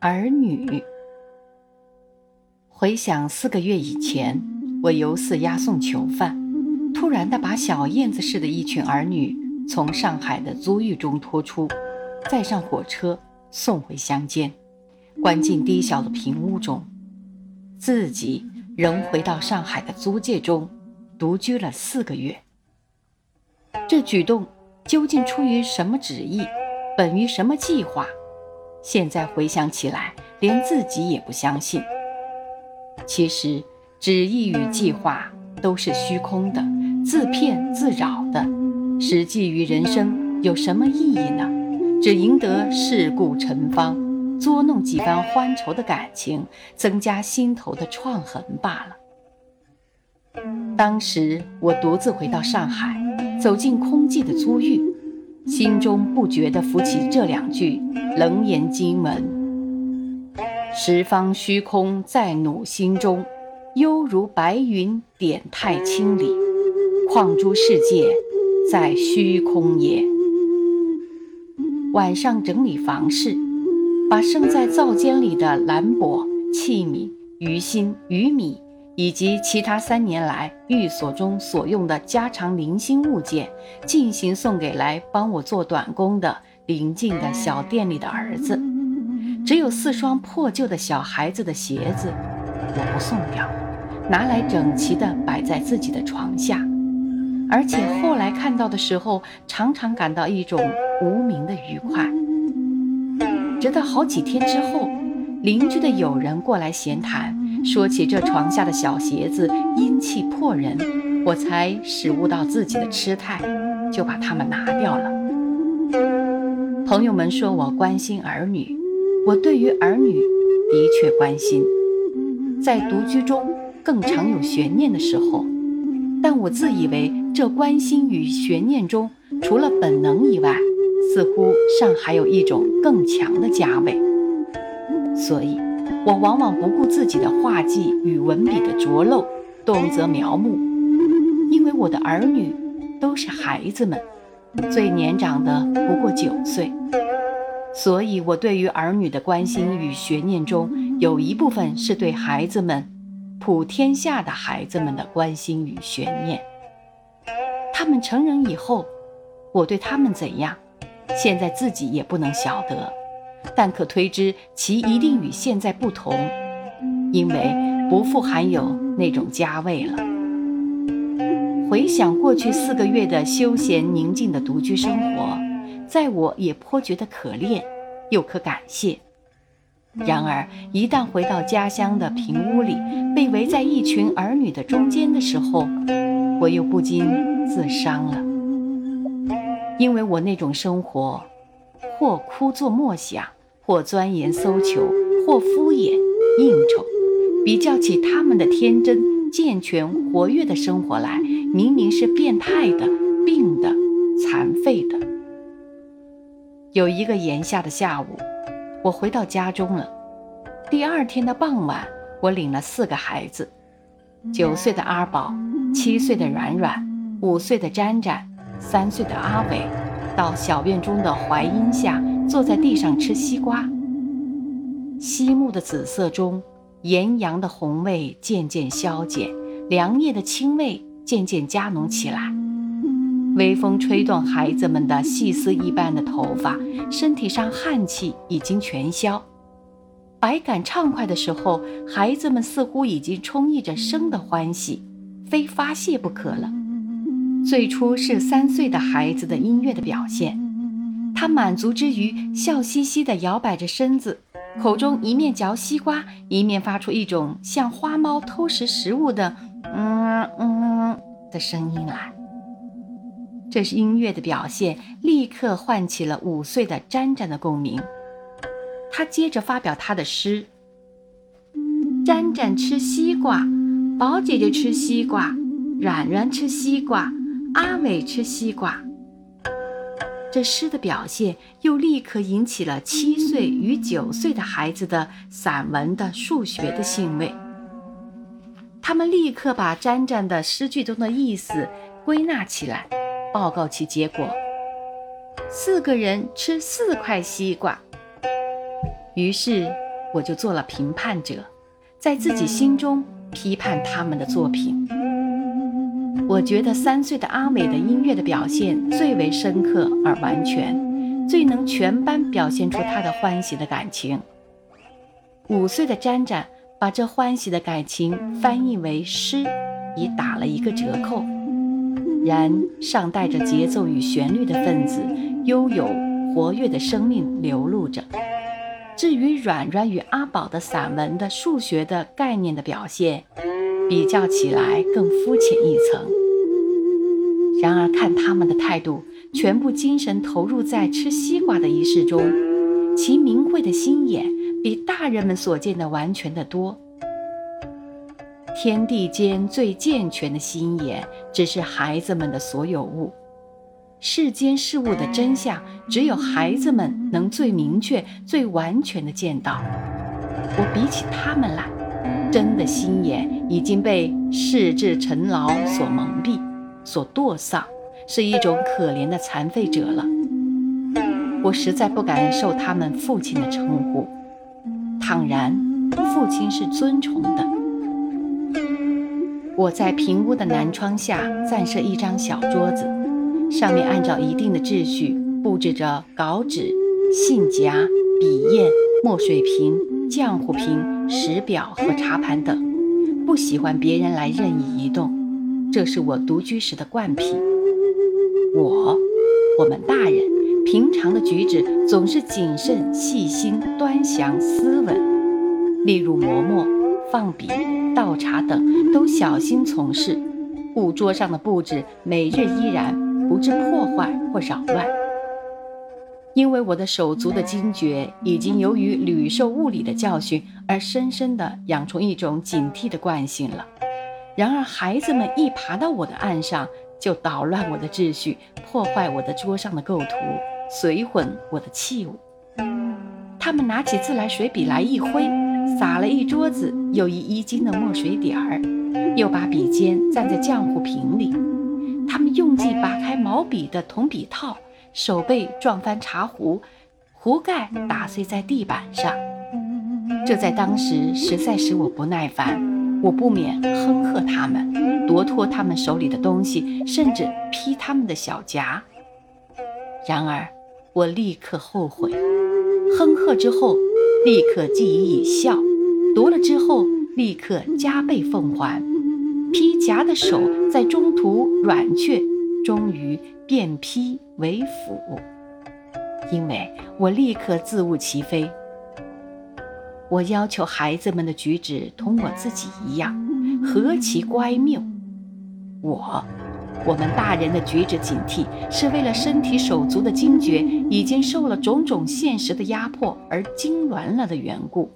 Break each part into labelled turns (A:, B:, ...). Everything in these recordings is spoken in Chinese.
A: 儿女。回想四个月以前，我游四押送囚犯，突然的把小燕子似的一群儿女从上海的租狱中拖出，再上火车送回乡间，关进低小的平屋中，自己仍回到上海的租界中独居了四个月。这举动究竟出于什么旨意，本于什么计划？现在回想起来，连自己也不相信。其实，旨意与计划都是虚空的，自骗自扰的。实际于人生有什么意义呢？只赢得世故成芳，捉弄几番欢愁的感情，增加心头的创痕罢了。当时我独自回到上海，走进空寂的租寓。心中不觉地浮起这两句楞严经文：“十方虚空在汝心中，犹如白云点太清里，况诸世界在虚空也。”晚上整理房事，把剩在灶间里的兰钵、器皿、鱼心、鱼米。以及其他三年来寓所中所用的家常零星物件，进行送给来帮我做短工的邻近的小店里的儿子。只有四双破旧的小孩子的鞋子，我不送掉，拿来整齐地摆在自己的床下。而且后来看到的时候，常常感到一种无名的愉快。直到好几天之后，邻居的友人过来闲谈。说起这床下的小鞋子阴气迫人，我才始悟到自己的痴态，就把它们拿掉了。朋友们说我关心儿女，我对于儿女的确关心，在独居中更常有悬念的时候，但我自以为这关心与悬念中，除了本能以外，似乎尚还有一种更强的加味，所以。我往往不顾自己的画技与文笔的拙陋，动则描摹，因为我的儿女都是孩子们，最年长的不过九岁，所以我对于儿女的关心与悬念中，有一部分是对孩子们，普天下的孩子们的关心与悬念。他们成人以后，我对他们怎样，现在自己也不能晓得。但可推知，其一定与现在不同，因为不复含有那种家味了。回想过去四个月的休闲宁静的独居生活，在我也颇觉得可恋，又可感谢。然而，一旦回到家乡的平屋里，被围在一群儿女的中间的时候，我又不禁自伤了，因为我那种生活。或枯坐默想，或钻研搜求，或敷衍应酬，比较起他们的天真、健全、活跃的生活来，明明是变态的、病的、残废的。有一个炎夏的下午，我回到家中了。第二天的傍晚，我领了四个孩子：九岁的阿宝，七岁的软软，五岁的沾沾，三岁的阿伟。到小院中的槐荫下，坐在地上吃西瓜。西木的紫色中，炎阳的红味渐渐消减，凉叶的清味渐渐加浓起来。微风吹动孩子们的细丝一般的头发，身体上汗气已经全消，百感畅快的时候，孩子们似乎已经充溢着生的欢喜，非发泄不可了。最初是三岁的孩子的音乐的表现，他满足之余，笑嘻嘻地摇摆着身子，口中一面嚼西瓜，一面发出一种像花猫偷食食物的“嗯嗯”的声音来。这是音乐的表现，立刻唤起了五岁的沾沾的共鸣。他接着发表他的诗：“沾沾吃西瓜，宝姐姐吃西瓜，软软吃西瓜。”阿伟吃西瓜，这诗的表现又立刻引起了七岁与九岁的孩子的散文的数学的兴味。他们立刻把沾沾的诗句中的意思归纳起来，报告其结果：四个人吃四块西瓜。于是我就做了评判者，在自己心中批判他们的作品。我觉得三岁的阿美的音乐的表现最为深刻而完全，最能全班表现出他的欢喜的感情。五岁的詹詹把这欢喜的感情翻译为诗，已打了一个折扣。然尚带着节奏与旋律的分子，悠有活跃的生命流露着。至于软软与阿宝的散文的数学的概念的表现，比较起来更肤浅一层。然而看他们的态度，全部精神投入在吃西瓜的仪式中，其明慧的心眼比大人们所见的完全的多。天地间最健全的心眼，只是孩子们的所有物。世间事物的真相，只有孩子们能最明确、最完全的见到。我比起他们来，真的心眼已经被世智尘劳所蒙蔽、所堕丧，是一种可怜的残废者了。我实在不敢受他们父亲的称呼，倘然，父亲是尊崇的。我在平屋的南窗下暂设一张小桌子，上面按照一定的秩序布置着稿纸、信夹、笔砚、墨水瓶、浆糊瓶、石表和茶盘等。不喜欢别人来任意移动，这是我独居时的惯癖。我，我们大人平常的举止总是谨慎、细心、端详、斯文，例如磨墨。放笔、倒茶等都小心从事，故桌上的布置每日依然不致破坏或扰乱。因为我的手足的惊觉已经由于屡受物理的教训而深深地养成一种警惕的惯性了。然而孩子们一爬到我的案上，就捣乱我的秩序，破坏我的桌上的构图，随混我的器物。他们拿起自来水笔来一挥。洒了一桌子有一衣襟的墨水点儿，又把笔尖蘸在浆糊瓶里。他们用劲拔开毛笔的铜笔套，手背撞翻茶壶，壶盖打碎在地板上。这在当时实在使我不耐烦，我不免哼喝他们，夺脱他们手里的东西，甚至劈他们的小夹。然而我立刻后悔，哼喝之后。立刻记以以笑，夺了之后立刻加倍奉还。披夹的手在中途软却，终于变披为斧。因为我立刻自悟其非。我要求孩子们的举止同我自己一样，何其乖谬！我，我们大人的举止警惕，是为了身体手足的惊觉已经受了种种现实的压迫而痉挛了的缘故。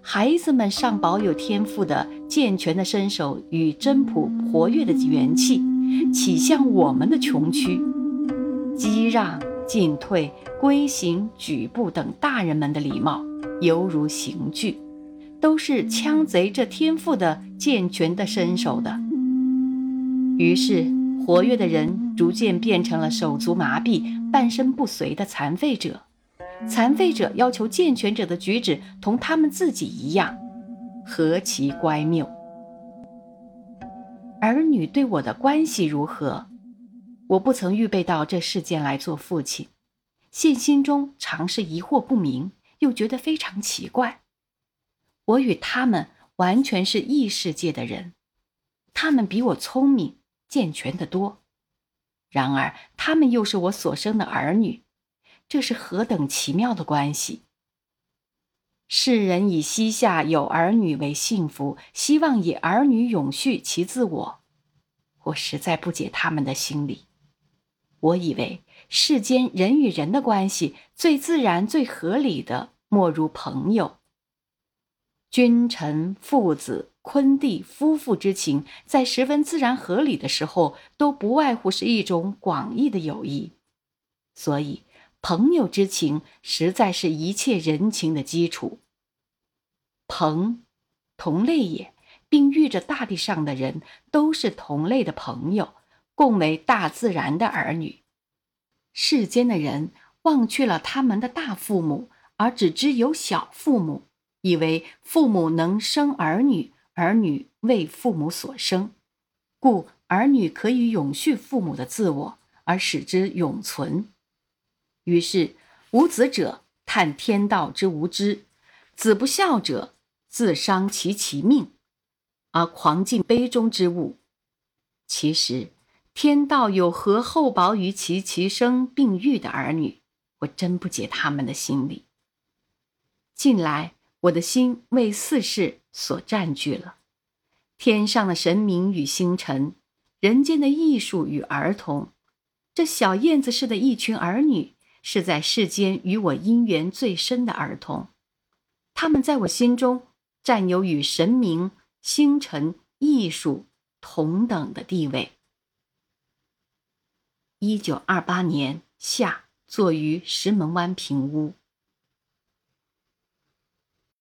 A: 孩子们尚保有天赋的健全的身手与真朴活跃的元气，岂像我们的穷躯、激让、进退、规行、举步等大人们的礼貌，犹如刑具，都是枪贼这天赋的健全的身手的。于是。活跃的人逐渐变成了手足麻痹、半身不遂的残废者。残废者要求健全者的举止同他们自己一样，何其乖谬！儿女对我的关系如何？我不曾预备到这事件来做父亲，现心中常是疑惑不明，又觉得非常奇怪。我与他们完全是异世界的人，他们比我聪明。健全的多，然而他们又是我所生的儿女，这是何等奇妙的关系！世人以膝下有儿女为幸福，希望以儿女永续其自我，我实在不解他们的心理。我以为世间人与人的关系最自然、最合理的，莫如朋友、君臣、父子。昆弟夫妇之情，在十分自然合理的时候，都不外乎是一种广义的友谊。所以，朋友之情实在是一切人情的基础。朋，同类也，并喻着大地上的人都是同类的朋友，共为大自然的儿女。世间的人忘却了他们的大父母，而只知有小父母，以为父母能生儿女，儿女为父母所生，故儿女可以永续父母的自我，而使之永存。于是，无子者叹天道之无知，子不孝者自伤其其命，而狂尽杯中之物。其实，天道有何厚薄于其其生并育的儿女？我真不解他们的心理。近来，我的心为四事所占据了：天上的神明与星辰，人间的艺术与儿童。这小燕子似的一群儿女，是在世间与我姻缘最深的儿童。他们在我心中占有与神明、星辰、艺术同等的地位。一九二八年夏，坐于石门湾平屋。